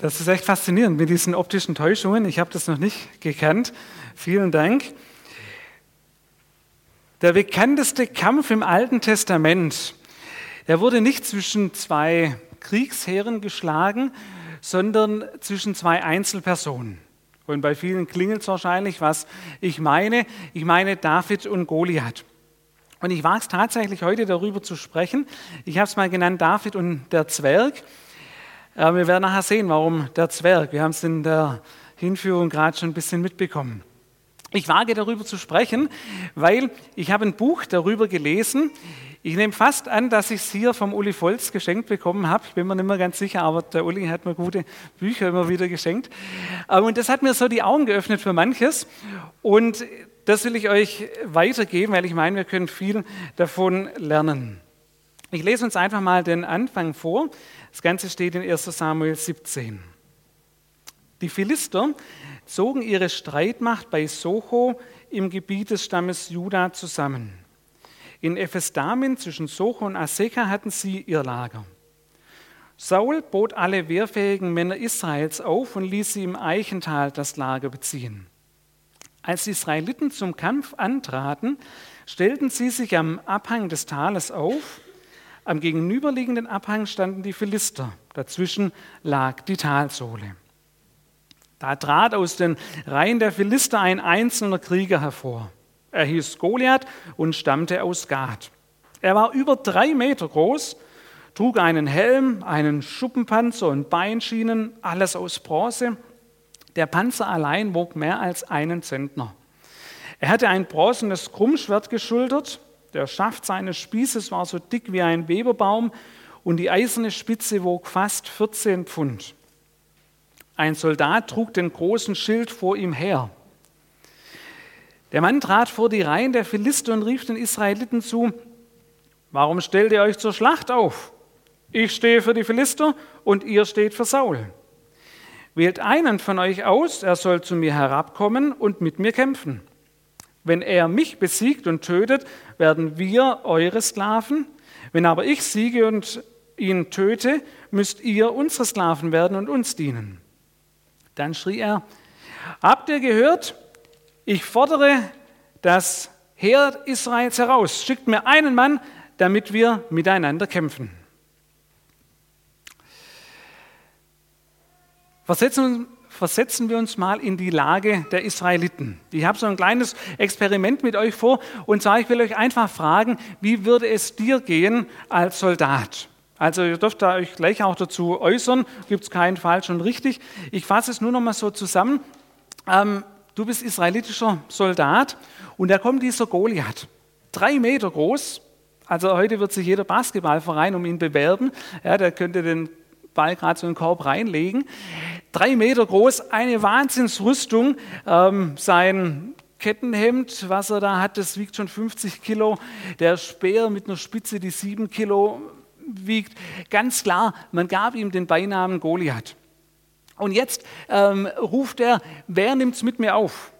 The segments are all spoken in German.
Das ist echt faszinierend mit diesen optischen Täuschungen. Ich habe das noch nicht gekannt. Vielen Dank. Der bekannteste Kampf im Alten Testament, der wurde nicht zwischen zwei Kriegsheeren geschlagen, sondern zwischen zwei Einzelpersonen. Und bei vielen klingelt es wahrscheinlich, was ich meine. Ich meine David und Goliath. Und ich wage es tatsächlich heute darüber zu sprechen. Ich habe es mal genannt David und der Zwerg. Äh, wir werden nachher sehen, warum der Zwerg. Wir haben es in der Hinführung gerade schon ein bisschen mitbekommen. Ich wage darüber zu sprechen, weil ich habe ein Buch darüber gelesen. Ich nehme fast an, dass ich es hier vom Uli Volz geschenkt bekommen habe. Ich bin mir nicht mehr ganz sicher, aber der Uli hat mir gute Bücher immer wieder geschenkt. Äh, und das hat mir so die Augen geöffnet für manches. Und das will ich euch weitergeben, weil ich meine, wir können viel davon lernen. Ich lese uns einfach mal den Anfang vor. Das Ganze steht in 1 Samuel 17. Die Philister zogen ihre Streitmacht bei Socho im Gebiet des Stammes Juda zusammen. In Ephesdamin zwischen Socho und Aseka hatten sie ihr Lager. Saul bot alle wehrfähigen Männer Israels auf und ließ sie im Eichental das Lager beziehen. Als die Israeliten zum Kampf antraten, stellten sie sich am Abhang des Tales auf am gegenüberliegenden Abhang standen die Philister. Dazwischen lag die Talsohle. Da trat aus den Reihen der Philister ein einzelner Krieger hervor. Er hieß Goliath und stammte aus Gad. Er war über drei Meter groß, trug einen Helm, einen Schuppenpanzer und Beinschienen, alles aus Bronze. Der Panzer allein wog mehr als einen Zentner. Er hatte ein bronzenes Krummschwert geschultert der Schaft seines Spießes war so dick wie ein Weberbaum und die eiserne Spitze wog fast 14 Pfund. Ein Soldat trug den großen Schild vor ihm her. Der Mann trat vor die Reihen der Philister und rief den Israeliten zu, warum stellt ihr euch zur Schlacht auf? Ich stehe für die Philister und ihr steht für Saul. Wählt einen von euch aus, er soll zu mir herabkommen und mit mir kämpfen. Wenn er mich besiegt und tötet, werden wir eure Sklaven. Wenn aber ich siege und ihn töte, müsst ihr unsere Sklaven werden und uns dienen. Dann schrie er, habt ihr gehört? Ich fordere das Heer Israels heraus. Schickt mir einen Mann, damit wir miteinander kämpfen. Versetzen versetzen wir uns mal in die Lage der Israeliten. Ich habe so ein kleines Experiment mit euch vor und zwar, ich will euch einfach fragen, wie würde es dir gehen als Soldat? Also ihr dürft da euch gleich auch dazu äußern, gibt es keinen falsch und richtig. Ich fasse es nur noch mal so zusammen. Ähm, du bist israelitischer Soldat und da kommt dieser Goliath, drei Meter groß, also heute wird sich jeder Basketballverein um ihn bewerben. Ja, der könnte den Ball gerade so in den Korb reinlegen. Drei Meter groß, eine Wahnsinnsrüstung. Ähm, sein Kettenhemd, was er da hat, das wiegt schon 50 Kilo. Der Speer mit einer Spitze, die sieben Kilo wiegt. Ganz klar, man gab ihm den Beinamen Goliath. Und jetzt ähm, ruft er, wer nimmt es mit mir auf?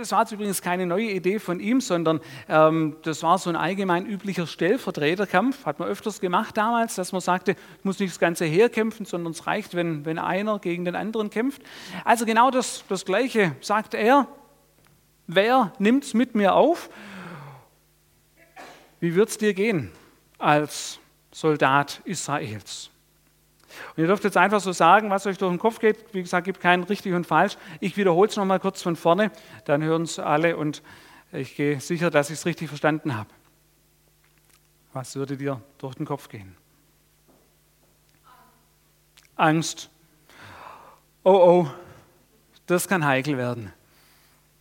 Das war übrigens keine neue Idee von ihm, sondern ähm, das war so ein allgemein üblicher Stellvertreterkampf, hat man öfters gemacht damals, dass man sagte, muss nicht das Ganze herkämpfen, sondern es reicht, wenn, wenn einer gegen den anderen kämpft. Also genau das, das Gleiche sagt er, wer nimmt es mit mir auf? Wie wird es dir gehen als Soldat Israels? Und ihr dürft jetzt einfach so sagen, was euch durch den Kopf geht. Wie gesagt, gibt keinen richtig und falsch. Ich wiederhole es nochmal kurz von vorne, dann hören es alle und ich gehe sicher, dass ich es richtig verstanden habe. Was würde dir durch den Kopf gehen? Angst. Oh oh, das kann heikel werden.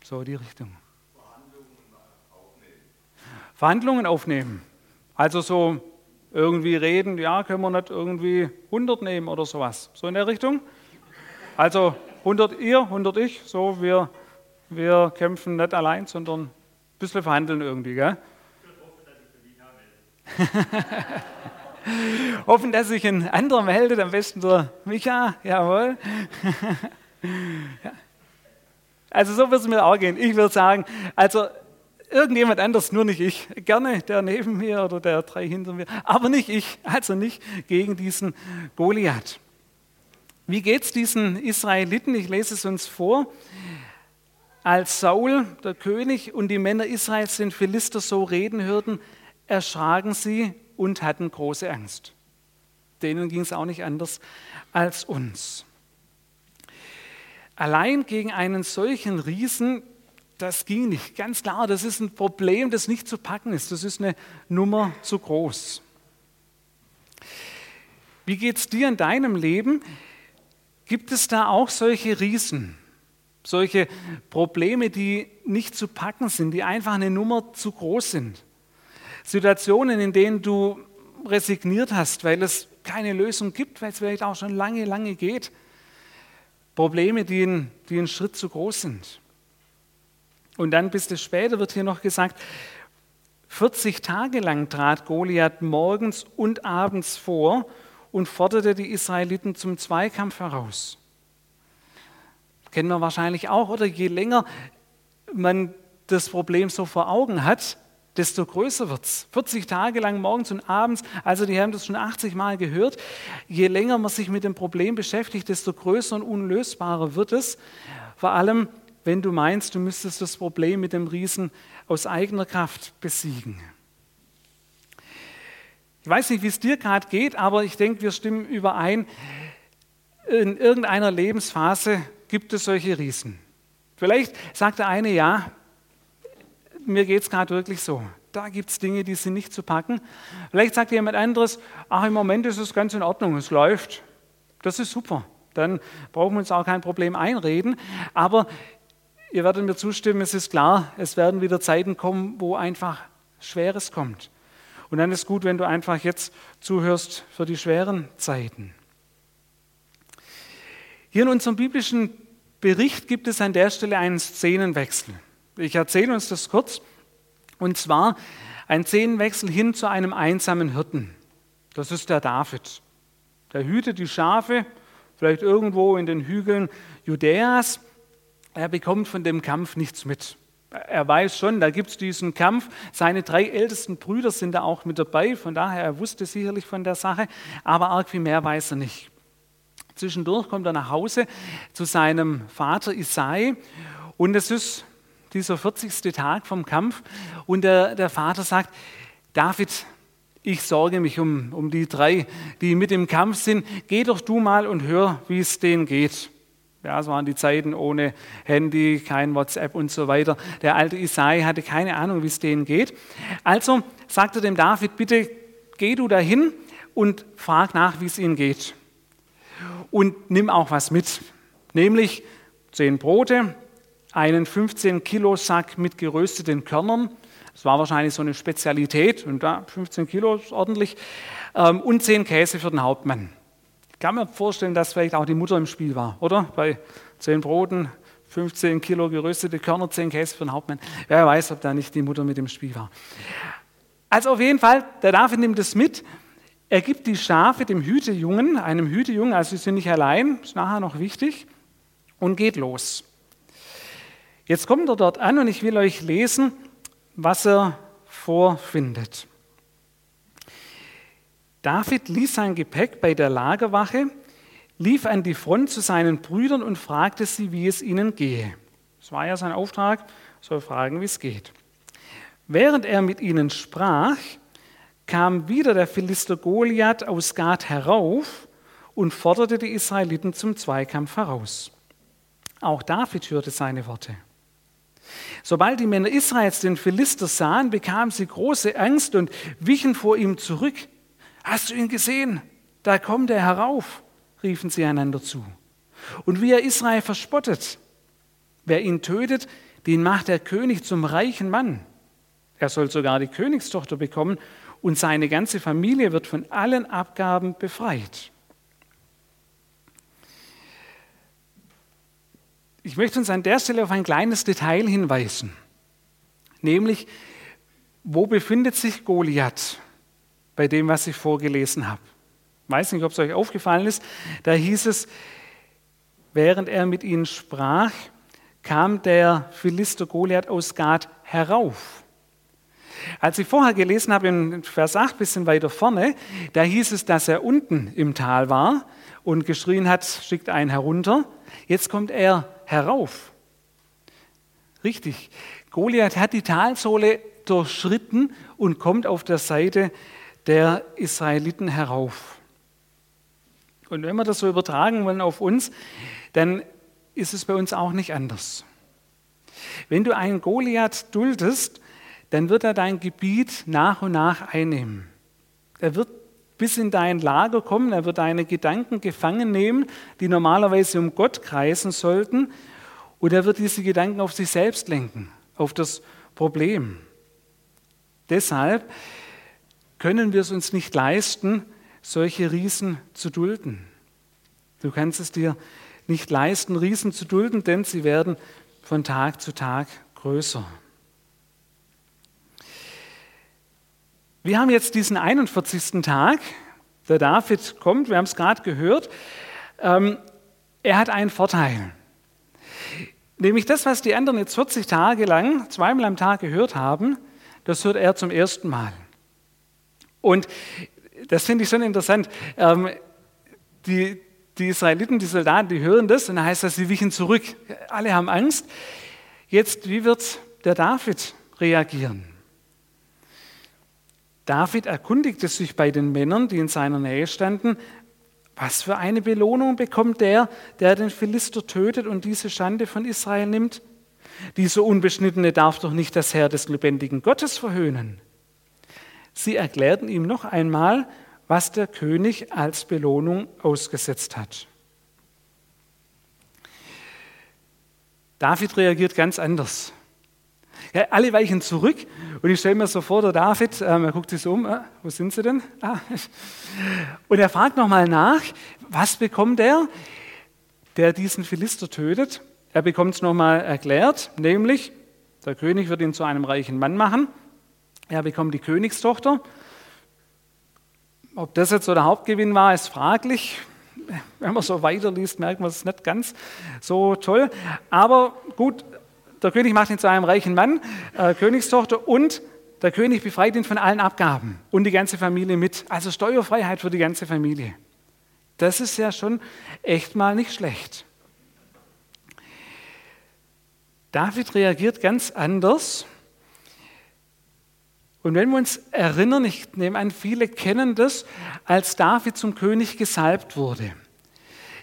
So die Richtung. Verhandlungen aufnehmen. Verhandlungen aufnehmen. Also so irgendwie reden, ja, können wir nicht irgendwie 100 nehmen oder sowas. So in der Richtung. Also 100 ihr, 100 ich, so wir, wir kämpfen nicht allein, sondern ein bisschen verhandeln irgendwie. Gell? Hoffen, dass sich ein anderer meldet, am besten der Micha, jawohl. Also so wird es mir auch gehen. Ich würde sagen, also irgendjemand anders, nur nicht ich. Gerne der neben mir oder der drei hinter mir, aber nicht ich, also nicht gegen diesen Goliath. Wie geht es diesen Israeliten? Ich lese es uns vor. Als Saul, der König, und die Männer Israels den Philister so reden hörten, erschraken sie und hatten große Angst. Denen ging es auch nicht anders als uns. Allein gegen einen solchen Riesen, das ging nicht. Ganz klar, das ist ein Problem, das nicht zu packen ist. Das ist eine Nummer zu groß. Wie geht es dir in deinem Leben? Gibt es da auch solche Riesen, solche Probleme, die nicht zu packen sind, die einfach eine Nummer zu groß sind? Situationen, in denen du resigniert hast, weil es keine Lösung gibt, weil es vielleicht auch schon lange, lange geht. Probleme, die, die einen Schritt zu groß sind. Und dann bis es später wird hier noch gesagt, 40 Tage lang trat Goliath morgens und abends vor und forderte die Israeliten zum Zweikampf heraus. Kennen wir wahrscheinlich auch, oder je länger man das Problem so vor Augen hat, desto größer wird es. 40 Tage lang morgens und abends, also die haben das schon 80 Mal gehört. Je länger man sich mit dem Problem beschäftigt, desto größer und unlösbarer wird es. Vor allem, wenn du meinst, du müsstest das Problem mit dem Riesen aus eigener Kraft besiegen. Ich weiß nicht, wie es dir gerade geht, aber ich denke, wir stimmen überein. In irgendeiner Lebensphase gibt es solche Riesen. Vielleicht sagt der eine, ja, mir geht es gerade wirklich so. Da gibt es Dinge, die sind nicht zu packen. Vielleicht sagt jemand anderes, ach, im Moment ist es ganz in Ordnung, es läuft. Das ist super. Dann brauchen wir uns auch kein Problem einreden. Aber ihr werdet mir zustimmen, es ist klar, es werden wieder Zeiten kommen, wo einfach Schweres kommt. Und dann ist gut, wenn du einfach jetzt zuhörst für die schweren Zeiten. Hier in unserem biblischen Bericht gibt es an der Stelle einen Szenenwechsel. Ich erzähle uns das kurz. Und zwar ein Szenenwechsel hin zu einem einsamen Hirten. Das ist der David. Der hütet die Schafe, vielleicht irgendwo in den Hügeln Judäas. Er bekommt von dem Kampf nichts mit. Er weiß schon, da gibt es diesen Kampf. Seine drei ältesten Brüder sind da auch mit dabei, von daher er wusste sicherlich von der Sache, aber arg viel mehr weiß er nicht. Zwischendurch kommt er nach Hause zu seinem Vater Isai und es ist dieser 40. Tag vom Kampf und der, der Vater sagt, David, ich sorge mich um, um die drei, die mit im Kampf sind. Geh doch du mal und hör, wie es denen geht. Ja, es waren die Zeiten ohne Handy, kein WhatsApp und so weiter. Der alte Isai hatte keine Ahnung, wie es denen geht. Also sagte dem David, bitte geh du dahin und frag nach, wie es ihnen geht. Und nimm auch was mit, nämlich zehn Brote, einen 15 Kilo Sack mit gerösteten Körnern. Das war wahrscheinlich so eine Spezialität und da 15 Kilo ist ordentlich. Ähm, und 10 Käse für den Hauptmann. Kann mir vorstellen, dass vielleicht auch die Mutter im Spiel war, oder? Bei 10 Broten, 15 Kilo geröstete Körner, 10 Käse für den Hauptmann. Wer weiß, ob da nicht die Mutter mit im Spiel war. Also auf jeden Fall, der David nimmt es mit. Er gibt die Schafe dem Hütejungen, einem Hütejungen, also sie sind nicht allein, ist nachher noch wichtig, und geht los. Jetzt kommt er dort an und ich will euch lesen, was er vorfindet. David ließ sein Gepäck bei der Lagerwache, lief an die Front zu seinen Brüdern und fragte sie, wie es ihnen gehe. Das war ja sein Auftrag, soll fragen, wie es geht. Während er mit ihnen sprach, kam wieder der Philister Goliath aus Gad herauf und forderte die Israeliten zum Zweikampf heraus. Auch David hörte seine Worte. Sobald die Männer Israels den Philister sahen, bekamen sie große Angst und wichen vor ihm zurück. Hast du ihn gesehen? Da kommt er herauf, riefen sie einander zu. Und wie er Israel verspottet. Wer ihn tötet, den macht der König zum reichen Mann. Er soll sogar die Königstochter bekommen und seine ganze Familie wird von allen Abgaben befreit. Ich möchte uns an der Stelle auf ein kleines Detail hinweisen, nämlich wo befindet sich Goliath bei dem, was ich vorgelesen habe. Ich weiß nicht, ob es euch aufgefallen ist. Da hieß es, während er mit ihnen sprach, kam der Philister Goliath aus Gad herauf. Als ich vorher gelesen habe, in Vers 8, ein bisschen weiter vorne, da hieß es, dass er unten im Tal war und geschrien hat, schickt einen herunter. Jetzt kommt er herauf. Richtig. Goliath hat die Talsohle durchschritten und kommt auf der Seite der Israeliten herauf. Und wenn wir das so übertragen wollen auf uns, dann ist es bei uns auch nicht anders. Wenn du einen Goliath duldest, dann wird er dein Gebiet nach und nach einnehmen. Er wird bis in dein Lager kommen, er wird deine Gedanken gefangen nehmen, die normalerweise um Gott kreisen sollten, und er wird diese Gedanken auf sich selbst lenken, auf das Problem. Deshalb können wir es uns nicht leisten, solche Riesen zu dulden. Du kannst es dir nicht leisten, Riesen zu dulden, denn sie werden von Tag zu Tag größer. Wir haben jetzt diesen 41. Tag. Der David kommt, wir haben es gerade gehört. Ähm, er hat einen Vorteil. Nämlich das, was die anderen jetzt 40 Tage lang, zweimal am Tag gehört haben, das hört er zum ersten Mal. Und das finde ich schon interessant. Ähm, die, die Israeliten, die Soldaten, die hören das und dann heißt das, sie wichen zurück. Alle haben Angst. Jetzt, wie wird der David reagieren? David erkundigte sich bei den Männern, die in seiner Nähe standen, was für eine Belohnung bekommt der, der den Philister tötet und diese Schande von Israel nimmt? Dieser Unbeschnittene darf doch nicht das Herr des lebendigen Gottes verhöhnen. Sie erklärten ihm noch einmal, was der König als Belohnung ausgesetzt hat. David reagiert ganz anders. Ja, alle weichen zurück und ich stelle mir so vor, der David, ähm, er guckt sich um, äh, wo sind sie denn? Ah. Und er fragt nochmal nach, was bekommt er, der diesen Philister tötet? Er bekommt es nochmal erklärt, nämlich der König wird ihn zu einem reichen Mann machen. Er bekommt die Königstochter. Ob das jetzt so der Hauptgewinn war, ist fraglich. Wenn man so weiterliest, merkt man es nicht ganz so toll. Aber gut, der König macht ihn zu einem reichen Mann, äh, Königstochter, und der König befreit ihn von allen Abgaben und die ganze Familie mit. Also Steuerfreiheit für die ganze Familie. Das ist ja schon echt mal nicht schlecht. David reagiert ganz anders. Und wenn wir uns erinnern, ich nehme an, viele kennen das, als David zum König gesalbt wurde.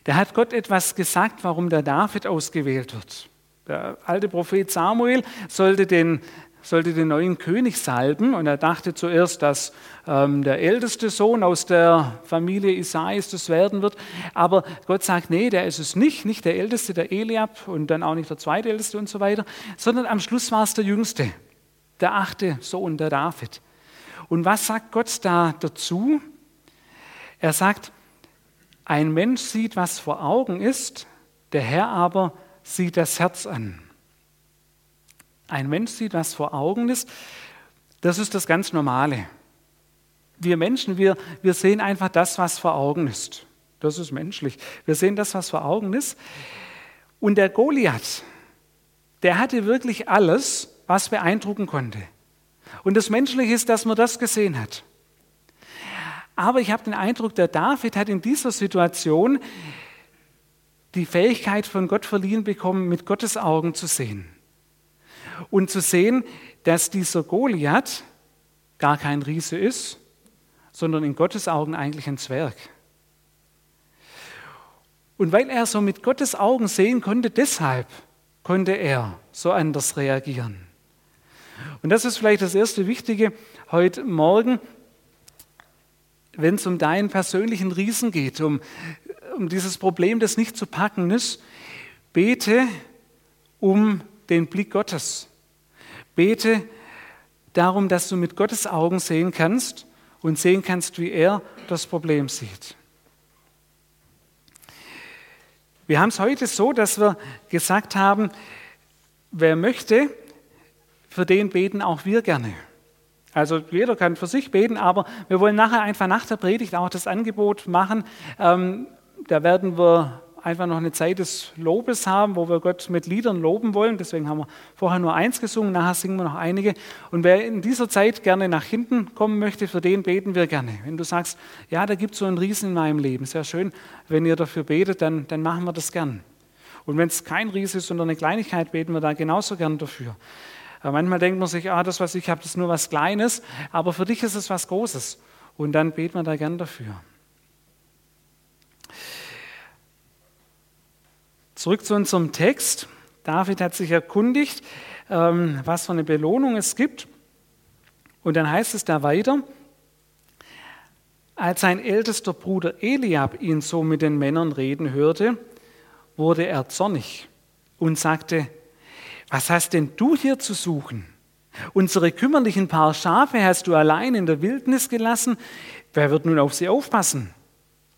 Da hat Gott etwas gesagt, warum der David ausgewählt wird. Der alte Prophet Samuel sollte den, sollte den neuen König salben und er dachte zuerst, dass ähm, der älteste Sohn aus der Familie Isais das werden wird. Aber Gott sagt, nee, der ist es nicht, nicht der älteste, der Eliab und dann auch nicht der zweitälteste und so weiter, sondern am Schluss war es der jüngste, der achte Sohn, der David. Und was sagt Gott da dazu? Er sagt, ein Mensch sieht, was vor Augen ist, der Herr aber sieht das Herz an. Ein Mensch sieht, was vor Augen ist. Das ist das ganz Normale. Wir Menschen, wir, wir sehen einfach das, was vor Augen ist. Das ist menschlich. Wir sehen das, was vor Augen ist. Und der Goliath, der hatte wirklich alles, was beeindrucken konnte. Und das Menschliche ist, dass man das gesehen hat. Aber ich habe den Eindruck, der David hat in dieser Situation die Fähigkeit von Gott verliehen bekommen, mit Gottes Augen zu sehen. Und zu sehen, dass dieser Goliath gar kein Riese ist, sondern in Gottes Augen eigentlich ein Zwerg. Und weil er so mit Gottes Augen sehen konnte, deshalb konnte er so anders reagieren. Und das ist vielleicht das erste Wichtige heute Morgen, wenn es um deinen persönlichen Riesen geht, um um dieses Problem, das nicht zu packen ist, bete um den Blick Gottes. Bete darum, dass du mit Gottes Augen sehen kannst und sehen kannst, wie er das Problem sieht. Wir haben es heute so, dass wir gesagt haben, wer möchte, für den beten auch wir gerne. Also jeder kann für sich beten, aber wir wollen nachher einfach nach der Predigt auch das Angebot machen, ähm, da werden wir einfach noch eine Zeit des Lobes haben, wo wir Gott mit Liedern loben wollen. Deswegen haben wir vorher nur eins gesungen, nachher singen wir noch einige. Und wer in dieser Zeit gerne nach hinten kommen möchte, für den beten wir gerne. Wenn du sagst, ja, da gibt es so einen Riesen in meinem Leben, sehr schön, wenn ihr dafür betet, dann, dann machen wir das gern. Und wenn es kein Ries ist, sondern eine Kleinigkeit, beten wir da genauso gern dafür. Aber manchmal denkt man sich, ah, das, was ich habe, das ist nur was Kleines, aber für dich ist es was Großes. Und dann beten wir da gern dafür. Zurück zu unserem Text. David hat sich erkundigt, ähm, was für eine Belohnung es gibt. Und dann heißt es da weiter, als sein ältester Bruder Eliab ihn so mit den Männern reden hörte, wurde er zornig und sagte, was hast denn du hier zu suchen? Unsere kümmerlichen Paar Schafe hast du allein in der Wildnis gelassen. Wer wird nun auf sie aufpassen?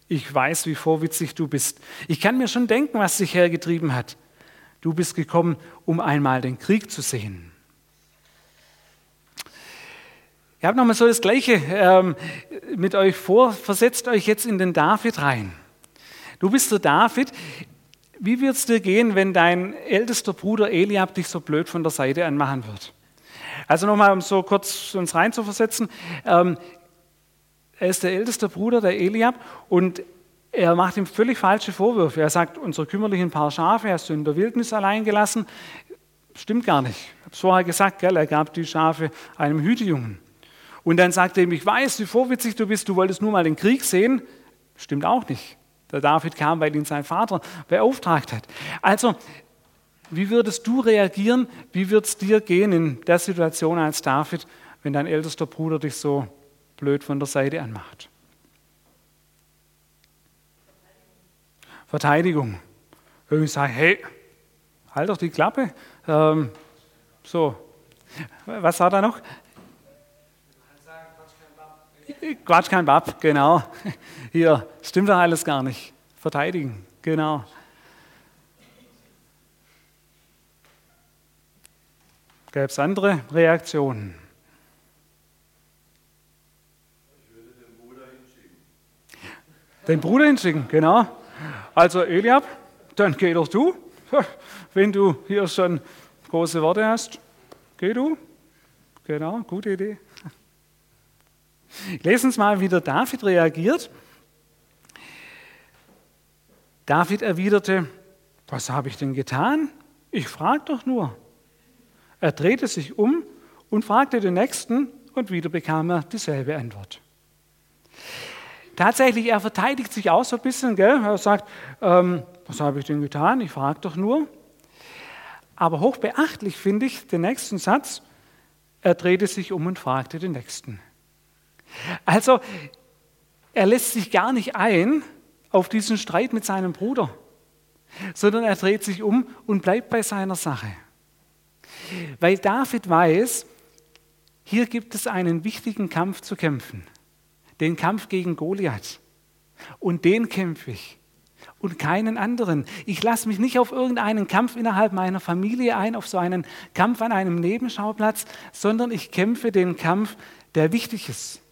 Ich weiß, wie vorwitzig du bist. Ich kann mir schon denken, was dich hergetrieben hat. Du bist gekommen, um einmal den Krieg zu sehen. Ich habe nochmal so das Gleiche ähm, mit euch vor. Versetzt euch jetzt in den David rein. Du bist der David. Wie wird es dir gehen, wenn dein ältester Bruder Eliab dich so blöd von der Seite anmachen wird? Also nochmal, um so kurz uns reinzuversetzen. Ähm, er ist der älteste Bruder, der Eliab, und er macht ihm völlig falsche Vorwürfe. Er sagt, unsere kümmerlichen Paar Schafe hast du in der Wildnis allein gelassen. Stimmt gar nicht. Ich habe es vorher gesagt, gell? er gab die Schafe einem Hütejungen. Und dann sagt er ihm, ich weiß, wie vorwitzig du bist, du wolltest nur mal den Krieg sehen. Stimmt auch nicht. Der David kam, weil ihn sein Vater beauftragt hat. Also, wie würdest du reagieren? Wie wird es dir gehen in der Situation als David, wenn dein ältester Bruder dich so blöd von der Seite anmacht? Verteidigung. Irgendwie sagen, hey, halt doch die Klappe. Ähm, so, was sagt er noch? Quatsch kein Bab, genau. Hier, stimmt doch alles gar nicht. Verteidigen, genau. Gäbe es andere Reaktionen? Ich würde den Bruder hinschicken. Den Bruder hinschicken, genau. Also Eliab, dann geh doch du. Wenn du hier schon große Worte hast, geh du. Genau, gute Idee. Lesen Sie mal, wie der David reagiert. David erwiderte, was habe ich denn getan? Ich frage doch nur. Er drehte sich um und fragte den Nächsten und wieder bekam er dieselbe Antwort. Tatsächlich, er verteidigt sich auch so ein bisschen. Gell? Er sagt, ähm, was habe ich denn getan? Ich frage doch nur. Aber hochbeachtlich finde ich den nächsten Satz. Er drehte sich um und fragte den Nächsten. Also, er lässt sich gar nicht ein auf diesen Streit mit seinem Bruder, sondern er dreht sich um und bleibt bei seiner Sache. Weil David weiß, hier gibt es einen wichtigen Kampf zu kämpfen, den Kampf gegen Goliath. Und den kämpfe ich und keinen anderen. Ich lasse mich nicht auf irgendeinen Kampf innerhalb meiner Familie ein, auf so einen Kampf an einem Nebenschauplatz, sondern ich kämpfe den Kampf, der wichtig ist.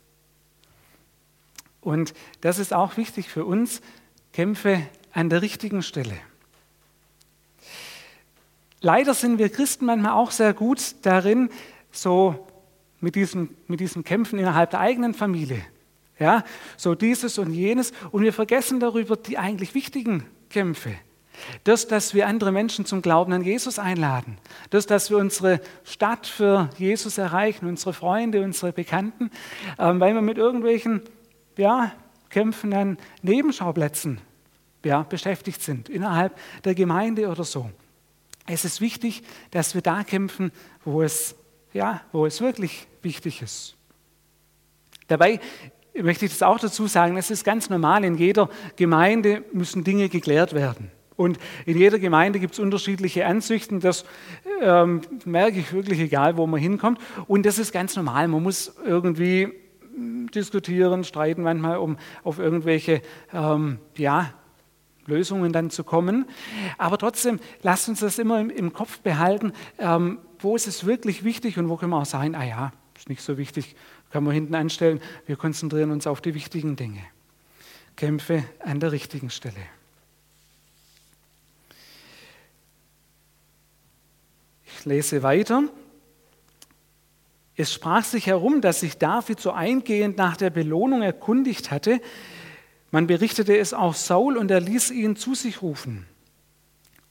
Und das ist auch wichtig für uns, Kämpfe an der richtigen Stelle. Leider sind wir Christen manchmal auch sehr gut darin, so mit diesem, mit diesem Kämpfen innerhalb der eigenen Familie. Ja, so dieses und jenes. Und wir vergessen darüber die eigentlich wichtigen Kämpfe. Das, dass wir andere Menschen zum Glauben an Jesus einladen. Das, dass wir unsere Stadt für Jesus erreichen, unsere Freunde, unsere Bekannten, ähm, weil wir mit irgendwelchen ja, Kämpfen an Nebenschauplätzen ja, beschäftigt sind, innerhalb der Gemeinde oder so. Es ist wichtig, dass wir da kämpfen, wo es, ja, wo es wirklich wichtig ist. Dabei möchte ich das auch dazu sagen, es ist ganz normal, in jeder Gemeinde müssen Dinge geklärt werden. Und in jeder Gemeinde gibt es unterschiedliche Ansichten, das ähm, merke ich wirklich, egal wo man hinkommt. Und das ist ganz normal, man muss irgendwie diskutieren, streiten manchmal, um auf irgendwelche ähm, ja, Lösungen dann zu kommen. Aber trotzdem, lasst uns das immer im, im Kopf behalten, ähm, wo ist es wirklich wichtig und wo können wir auch sagen, ah ja, ist nicht so wichtig, können wir hinten anstellen. Wir konzentrieren uns auf die wichtigen Dinge. Kämpfe an der richtigen Stelle. Ich lese weiter. Es sprach sich herum, dass sich David so eingehend nach der Belohnung erkundigt hatte. Man berichtete es auch Saul und er ließ ihn zu sich rufen.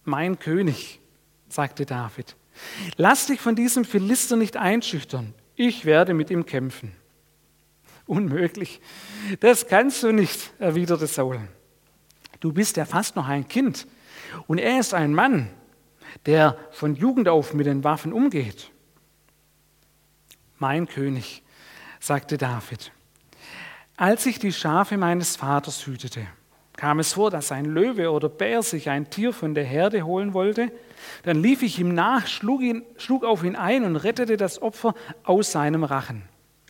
Mein König, sagte David, lass dich von diesem Philister nicht einschüchtern. Ich werde mit ihm kämpfen. Unmöglich. Das kannst du nicht, erwiderte Saul. Du bist ja fast noch ein Kind und er ist ein Mann, der von Jugend auf mit den Waffen umgeht. Mein König, sagte David, als ich die Schafe meines Vaters hütete, kam es vor, dass ein Löwe oder Bär sich ein Tier von der Herde holen wollte. Dann lief ich ihm nach, schlug, ihn, schlug auf ihn ein und rettete das Opfer aus seinem Rachen.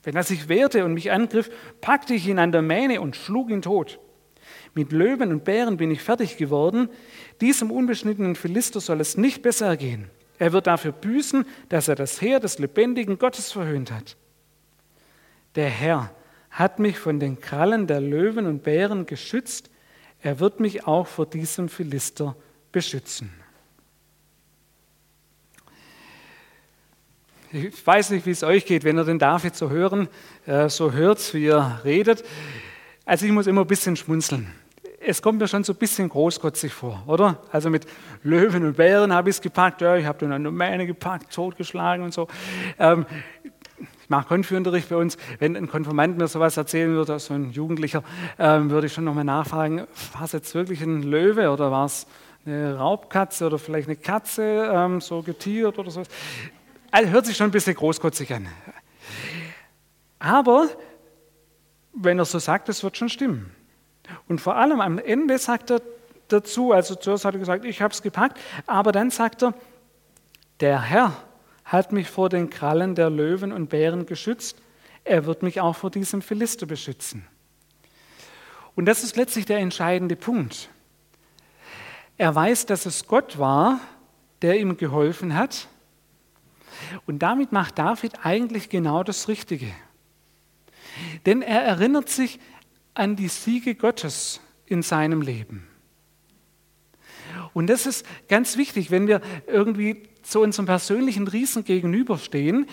Wenn er sich wehrte und mich angriff, packte ich ihn an der Mähne und schlug ihn tot. Mit Löwen und Bären bin ich fertig geworden. Diesem unbeschnittenen Philister soll es nicht besser gehen. Er wird dafür büßen, dass er das Heer des lebendigen Gottes verhöhnt hat. Der Herr hat mich von den Krallen der Löwen und Bären geschützt er wird mich auch vor diesem Philister beschützen. Ich weiß nicht, wie es euch geht, wenn ihr den David so hören, äh, so hört, wie er redet. Also ich muss immer ein bisschen schmunzeln. Es kommt mir schon so ein bisschen großkotzig vor, oder? Also mit Löwen und Bären habe ich es gepackt, ich habe dann eine Domäne gepackt, totgeschlagen und so. Ähm, ich mache Konführunterricht bei uns. Wenn ein Konfirmand mir sowas erzählen würde, so ein Jugendlicher, ähm, würde ich schon nochmal nachfragen, war es jetzt wirklich ein Löwe oder war es eine Raubkatze oder vielleicht eine Katze, ähm, so getiert oder so. Also hört sich schon ein bisschen großkotzig an. Aber wenn er so sagt, das wird schon stimmen. Und vor allem am Ende sagt er dazu, also zuerst hat er gesagt, ich habe es gepackt, aber dann sagt er, der Herr hat mich vor den Krallen der Löwen und Bären geschützt. Er wird mich auch vor diesem Philister beschützen. Und das ist letztlich der entscheidende Punkt. Er weiß, dass es Gott war, der ihm geholfen hat. Und damit macht David eigentlich genau das Richtige. Denn er erinnert sich an die Siege Gottes in seinem Leben. Und das ist ganz wichtig, wenn wir irgendwie zu unserem persönlichen Riesen gegenüberstehen,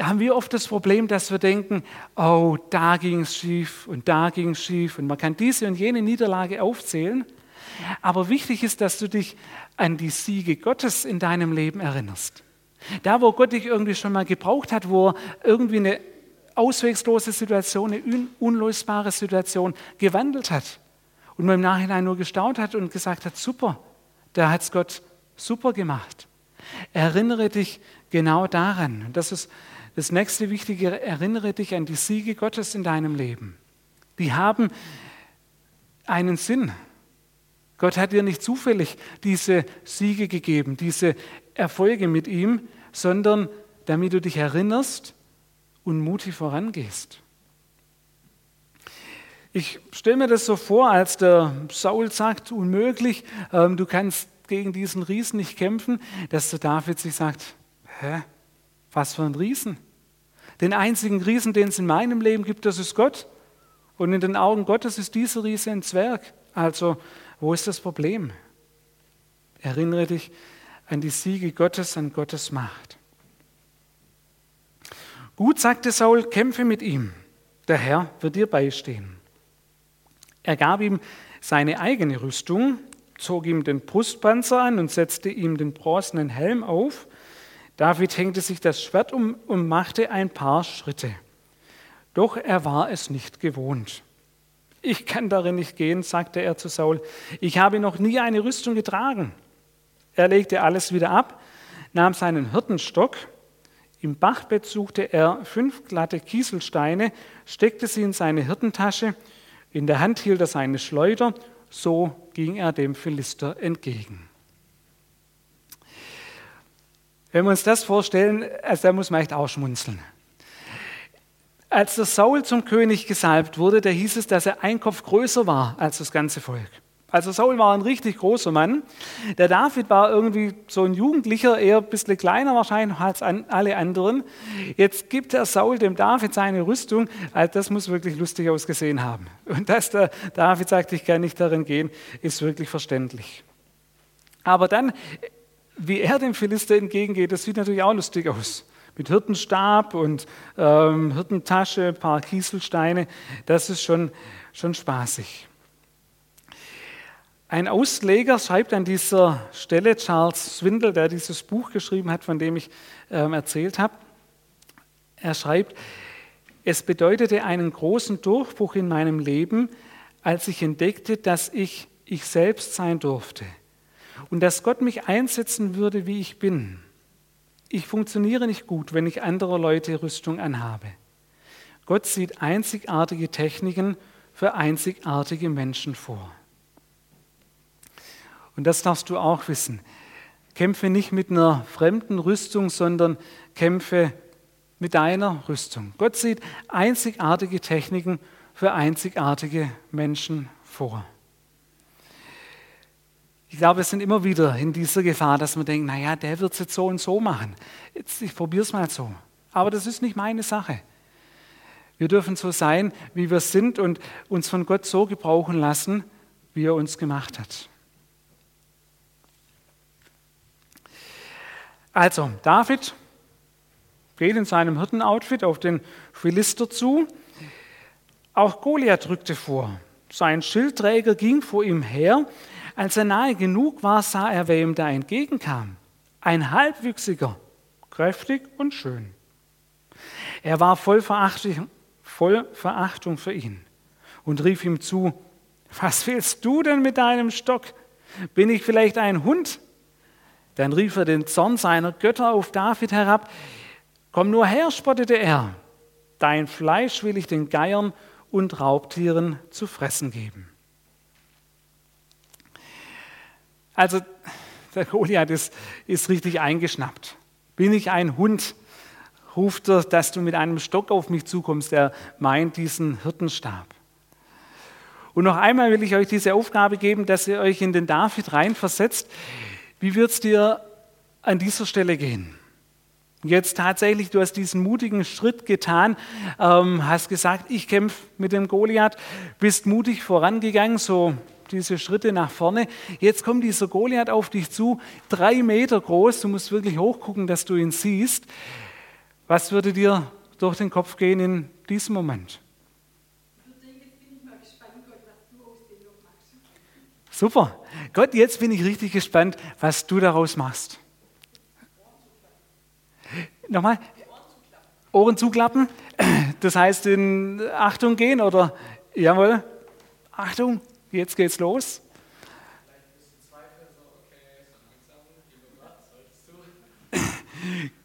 haben wir oft das Problem, dass wir denken, oh, da ging es schief und da ging es schief und man kann diese und jene Niederlage aufzählen. Aber wichtig ist, dass du dich an die Siege Gottes in deinem Leben erinnerst. Da, wo Gott dich irgendwie schon mal gebraucht hat, wo irgendwie eine auswegslose Situation, eine unlösbare Situation gewandelt hat und man im Nachhinein nur gestaunt hat und gesagt hat, super, da hat es Gott super gemacht. Erinnere dich genau daran. Und das ist das nächste Wichtige. Erinnere dich an die Siege Gottes in deinem Leben. Die haben einen Sinn. Gott hat dir nicht zufällig diese Siege gegeben, diese Erfolge mit ihm, sondern damit du dich erinnerst und mutig vorangehst. Ich stelle mir das so vor, als der Saul sagt, unmöglich, ähm, du kannst gegen diesen Riesen nicht kämpfen, dass der David sich sagt, hä, was für ein Riesen? Den einzigen Riesen, den es in meinem Leben gibt, das ist Gott. Und in den Augen Gottes ist dieser Riese ein Zwerg. Also, wo ist das Problem? Erinnere dich an die Siege Gottes, an Gottes Macht. Gut, sagte Saul, kämpfe mit ihm. Der Herr wird dir beistehen. Er gab ihm seine eigene Rüstung, zog ihm den Brustpanzer an und setzte ihm den bronzenen Helm auf. David hängte sich das Schwert um und machte ein paar Schritte. Doch er war es nicht gewohnt. Ich kann darin nicht gehen, sagte er zu Saul. Ich habe noch nie eine Rüstung getragen. Er legte alles wieder ab, nahm seinen Hirtenstock. Im Bachbett suchte er fünf glatte Kieselsteine, steckte sie in seine Hirtentasche. In der Hand hielt er seine Schleuder so ging er dem Philister entgegen. Wenn wir uns das vorstellen, also da muss man echt auch schmunzeln. Als der Saul zum König gesalbt wurde, da hieß es, dass er ein Kopf größer war als das ganze Volk. Also Saul war ein richtig großer Mann. Der David war irgendwie so ein Jugendlicher, eher ein bisschen kleiner wahrscheinlich als alle anderen. Jetzt gibt der Saul dem David seine Rüstung. Also das muss wirklich lustig ausgesehen haben. Und dass der David sagt, ich kann nicht darin gehen, ist wirklich verständlich. Aber dann wie er dem Philister entgegengeht, das sieht natürlich auch lustig aus. Mit Hirtenstab und ähm, Hirtentasche, ein paar Kieselsteine, das ist schon, schon spaßig. Ein Ausleger schreibt an dieser Stelle, Charles Swindle, der dieses Buch geschrieben hat, von dem ich ähm, erzählt habe, er schreibt, es bedeutete einen großen Durchbruch in meinem Leben, als ich entdeckte, dass ich ich selbst sein durfte und dass Gott mich einsetzen würde, wie ich bin. Ich funktioniere nicht gut, wenn ich anderer Leute Rüstung anhabe. Gott sieht einzigartige Techniken für einzigartige Menschen vor. Und das darfst du auch wissen. Kämpfe nicht mit einer fremden Rüstung, sondern kämpfe mit deiner Rüstung. Gott sieht einzigartige Techniken für einzigartige Menschen vor. Ich glaube, wir sind immer wieder in dieser Gefahr, dass wir denken, naja, der wird es jetzt so und so machen. Jetzt, ich probiere es mal so. Aber das ist nicht meine Sache. Wir dürfen so sein, wie wir sind und uns von Gott so gebrauchen lassen, wie er uns gemacht hat. Also, David geht in seinem Hirtenoutfit auf den Philister zu. Auch Goliath rückte vor. Sein Schildträger ging vor ihm her als er nahe genug war, sah er, wer ihm da entgegenkam. Ein Halbwüchsiger, kräftig und schön. Er war voll Verachtung, voll Verachtung für ihn und rief ihm zu, was willst du denn mit deinem Stock? Bin ich vielleicht ein Hund? Dann rief er den Zorn seiner Götter auf David herab. Komm nur her, spottete er. Dein Fleisch will ich den Geiern und Raubtieren zu fressen geben. Also der Goliath ist, ist richtig eingeschnappt. Bin ich ein Hund? ruft er, dass du mit einem Stock auf mich zukommst. Er meint diesen Hirtenstab. Und noch einmal will ich euch diese Aufgabe geben, dass ihr euch in den David reinversetzt. Wie wird es dir an dieser Stelle gehen? Jetzt tatsächlich, du hast diesen mutigen Schritt getan, ähm, hast gesagt, ich kämpfe mit dem Goliath, bist mutig vorangegangen, so diese Schritte nach vorne. Jetzt kommt dieser Goliath auf dich zu, drei Meter groß. Du musst wirklich hochgucken, dass du ihn siehst. Was würde dir durch den Kopf gehen in diesem Moment? Super. Gott, jetzt bin ich richtig gespannt, was du daraus machst. Nochmal. Ohren zuklappen. Das heißt in Achtung gehen oder jawohl. Achtung. Jetzt geht's los.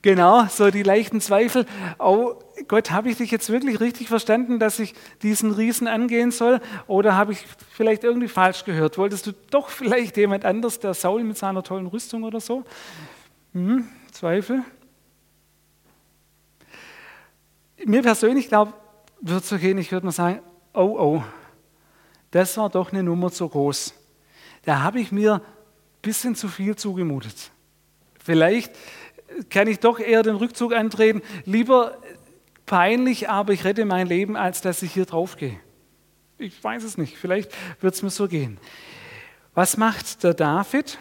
Genau, so die leichten Zweifel. Oh Gott, habe ich dich jetzt wirklich richtig verstanden, dass ich diesen Riesen angehen soll? Oder habe ich vielleicht irgendwie falsch gehört? Wolltest du doch vielleicht jemand anders, der Saul mit seiner tollen Rüstung oder so? Hm, Zweifel. Mir persönlich glaube, wird es so gehen, ich würde mal sagen, oh oh, das war doch eine Nummer zu groß. Da habe ich mir ein bisschen zu viel zugemutet. Vielleicht kann ich doch eher den Rückzug antreten. Lieber peinlich, aber ich rette mein Leben, als dass ich hier drauf gehe. Ich weiß es nicht. Vielleicht wird es mir so gehen. Was macht der David?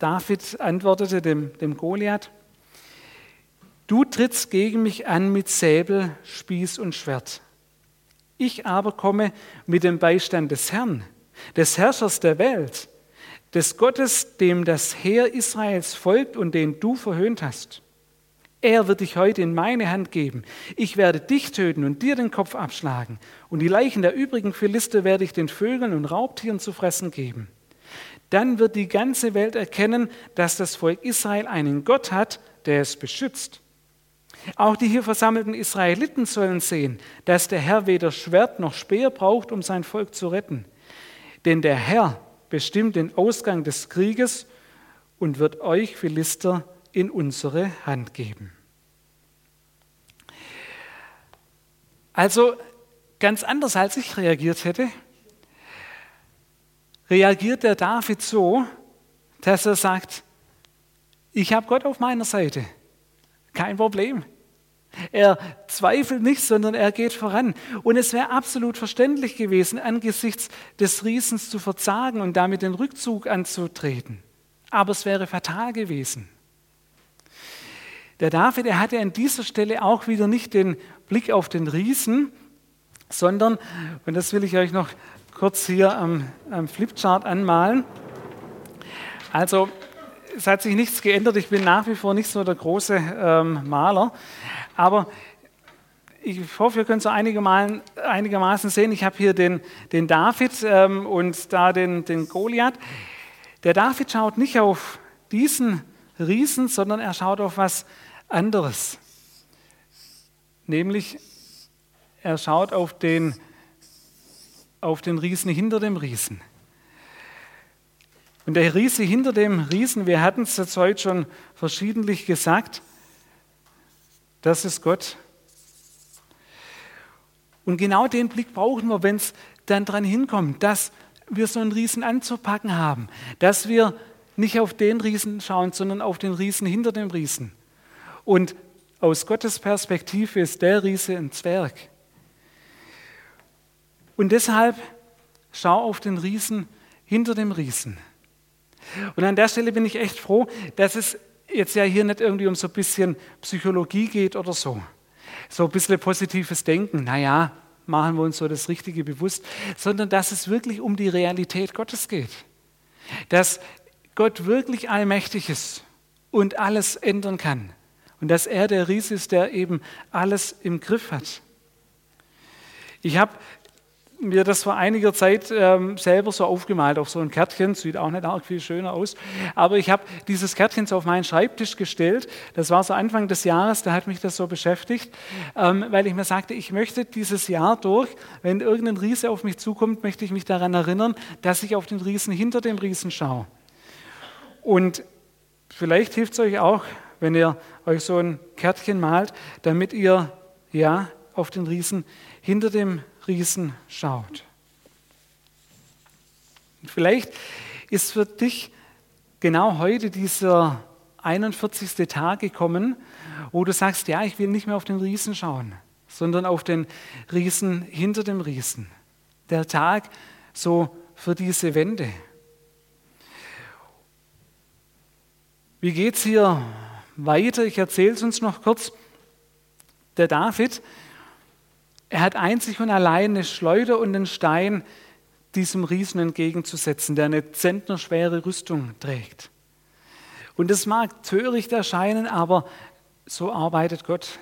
David antwortete dem, dem Goliath, du trittst gegen mich an mit Säbel, Spieß und Schwert. Ich aber komme mit dem Beistand des Herrn, des Herrschers der Welt, des Gottes, dem das Heer Israels folgt und den du verhöhnt hast. Er wird dich heute in meine Hand geben. Ich werde dich töten und dir den Kopf abschlagen. Und die Leichen der übrigen Philister werde ich den Vögeln und Raubtieren zu fressen geben. Dann wird die ganze Welt erkennen, dass das Volk Israel einen Gott hat, der es beschützt. Auch die hier versammelten Israeliten sollen sehen, dass der Herr weder Schwert noch Speer braucht, um sein Volk zu retten. Denn der Herr bestimmt den Ausgang des Krieges und wird euch Philister in unsere Hand geben. Also ganz anders, als ich reagiert hätte, reagiert der David so, dass er sagt, ich habe Gott auf meiner Seite. Kein Problem. Er zweifelt nicht, sondern er geht voran. Und es wäre absolut verständlich gewesen, angesichts des Riesens zu verzagen und damit den Rückzug anzutreten. aber es wäre fatal gewesen. Der David, er hatte an dieser Stelle auch wieder nicht den Blick auf den Riesen, sondern, und das will ich euch noch kurz hier am, am Flipchart anmalen. Also, es hat sich nichts geändert. Ich bin nach wie vor nicht so der große ähm, Maler. Aber ich hoffe, ihr könnt so einigermaßen, sehen. Ich habe hier den, den David ähm, und da den, den Goliath. Der David schaut nicht auf diesen Riesen, sondern er schaut auf was anderes. Nämlich, er schaut auf den, auf den Riesen hinter dem Riesen. Und der Riese hinter dem Riesen, wir hatten es jetzt heute schon verschiedentlich gesagt, das ist Gott. Und genau den Blick brauchen wir, wenn es dann dran hinkommt, dass wir so einen Riesen anzupacken haben, dass wir nicht auf den Riesen schauen, sondern auf den Riesen hinter dem Riesen. Und aus Gottes Perspektive ist der Riese ein Zwerg. Und deshalb schau auf den Riesen hinter dem Riesen. Und an der Stelle bin ich echt froh, dass es jetzt ja hier nicht irgendwie um so ein bisschen Psychologie geht oder so. So ein bisschen positives Denken, naja, machen wir uns so das Richtige bewusst, sondern dass es wirklich um die Realität Gottes geht. Dass Gott wirklich allmächtig ist und alles ändern kann. Und dass er der Ries ist, der eben alles im Griff hat. Ich habe mir das vor einiger Zeit ähm, selber so aufgemalt auf so ein Kärtchen, sieht auch nicht arg viel schöner aus, aber ich habe dieses Kärtchen so auf meinen Schreibtisch gestellt, das war so Anfang des Jahres, da hat mich das so beschäftigt, ähm, weil ich mir sagte, ich möchte dieses Jahr durch, wenn irgendein Riese auf mich zukommt, möchte ich mich daran erinnern, dass ich auf den Riesen hinter dem Riesen schaue. Und vielleicht hilft es euch auch, wenn ihr euch so ein Kärtchen malt, damit ihr ja auf den Riesen hinter dem Riesen schaut. Vielleicht ist für dich genau heute dieser 41. Tag gekommen, wo du sagst, ja, ich will nicht mehr auf den Riesen schauen, sondern auf den Riesen hinter dem Riesen. Der Tag so für diese Wende. Wie geht es hier weiter? Ich erzähle es uns noch kurz. Der David, er hat einzig und allein eine Schleuder und einen Stein diesem Riesen entgegenzusetzen, der eine zentnerschwere Rüstung trägt. Und es mag töricht erscheinen, aber so arbeitet Gott.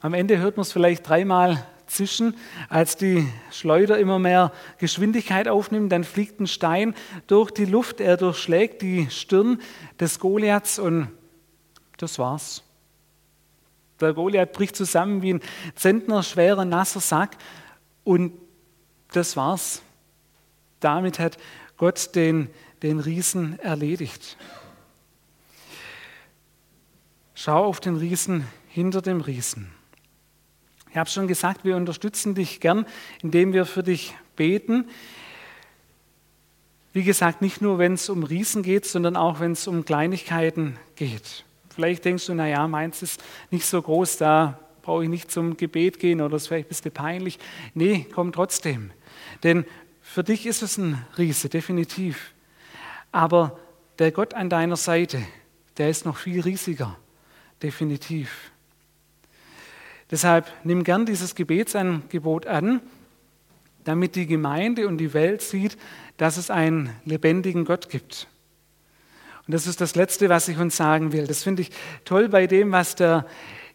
Am Ende hört man es vielleicht dreimal zischen, als die Schleuder immer mehr Geschwindigkeit aufnimmt, dann fliegt ein Stein durch die Luft, er durchschlägt die Stirn des Goliaths und das war's. Der Goliath bricht zusammen wie ein zentnerschwerer, nasser Sack. Und das war's. Damit hat Gott den, den Riesen erledigt. Schau auf den Riesen hinter dem Riesen. Ich habe schon gesagt, wir unterstützen dich gern, indem wir für dich beten. Wie gesagt, nicht nur, wenn es um Riesen geht, sondern auch, wenn es um Kleinigkeiten geht. Vielleicht denkst du, naja, meins ist nicht so groß, da brauche ich nicht zum Gebet gehen oder ist vielleicht ein bisschen peinlich. Nee, komm trotzdem. Denn für dich ist es ein Riese, definitiv. Aber der Gott an deiner Seite, der ist noch viel riesiger, definitiv. Deshalb nimm gern dieses Gebetsangebot an, damit die Gemeinde und die Welt sieht, dass es einen lebendigen Gott gibt. Und das ist das Letzte, was ich uns sagen will. Das finde ich toll bei dem, was der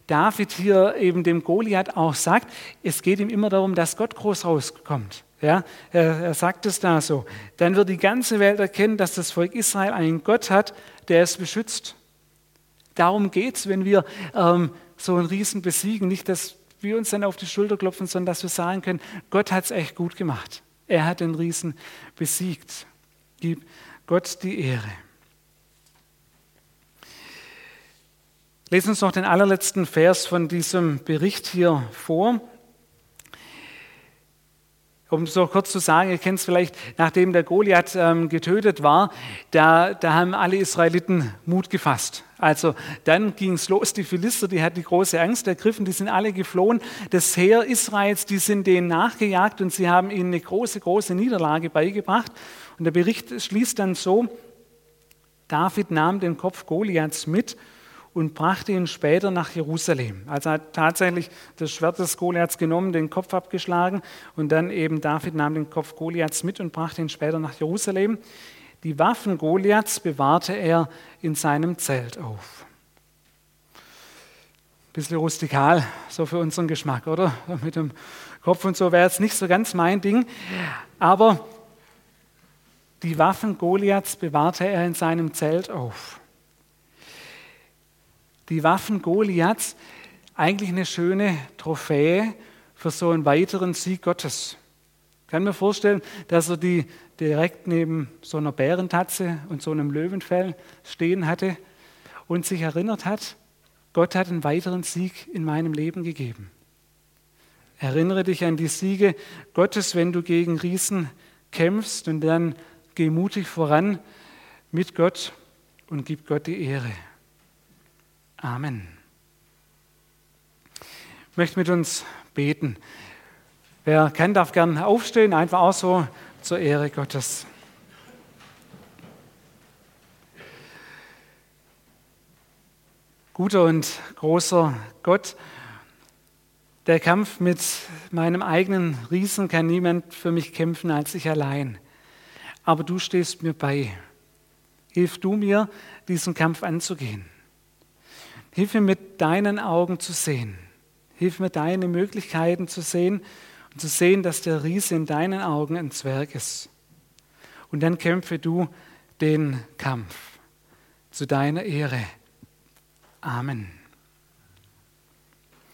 David hier eben dem Goliath auch sagt. Es geht ihm immer darum, dass Gott groß rauskommt. Ja, er, er sagt es da so. Dann wird die ganze Welt erkennen, dass das Volk Israel einen Gott hat, der es beschützt. Darum geht es, wenn wir ähm, so einen Riesen besiegen. Nicht, dass wir uns dann auf die Schulter klopfen, sondern dass wir sagen können, Gott hat es echt gut gemacht. Er hat den Riesen besiegt. Gib Gott die Ehre. Lesen uns noch den allerletzten Vers von diesem Bericht hier vor. Um so kurz zu sagen, ihr kennt es vielleicht, nachdem der Goliath ähm, getötet war, da, da haben alle Israeliten Mut gefasst. Also dann ging es los, die Philister, die hatten die große Angst ergriffen, die sind alle geflohen. Das Heer Israels, die sind denen nachgejagt und sie haben ihnen eine große, große Niederlage beigebracht. Und der Bericht schließt dann so, David nahm den Kopf Goliaths mit und brachte ihn später nach Jerusalem. Also hat tatsächlich das Schwert des Goliaths genommen, den Kopf abgeschlagen und dann eben David nahm den Kopf Goliaths mit und brachte ihn später nach Jerusalem. Die Waffen Goliaths bewahrte er in seinem Zelt auf. Bisschen rustikal, so für unseren Geschmack, oder? Mit dem Kopf und so wäre jetzt nicht so ganz mein Ding. Aber die Waffen Goliaths bewahrte er in seinem Zelt auf die Waffen Goliaths eigentlich eine schöne Trophäe für so einen weiteren Sieg Gottes. Ich kann mir vorstellen, dass er die direkt neben so einer Bärentatze und so einem Löwenfell stehen hatte und sich erinnert hat, Gott hat einen weiteren Sieg in meinem Leben gegeben. Erinnere dich an die Siege Gottes, wenn du gegen Riesen kämpfst und dann geh mutig voran mit Gott und gib Gott die Ehre. Amen. Ich möchte mit uns beten. Wer kann, darf gern aufstehen, einfach auch so zur Ehre Gottes. Guter und großer Gott, der Kampf mit meinem eigenen Riesen kann niemand für mich kämpfen als ich allein. Aber du stehst mir bei. Hilf du mir, diesen Kampf anzugehen. Hilf mir mit deinen Augen zu sehen. Hilf mir deine Möglichkeiten zu sehen und zu sehen, dass der Riese in deinen Augen ein Zwerg ist. Und dann kämpfe du den Kampf zu deiner Ehre. Amen.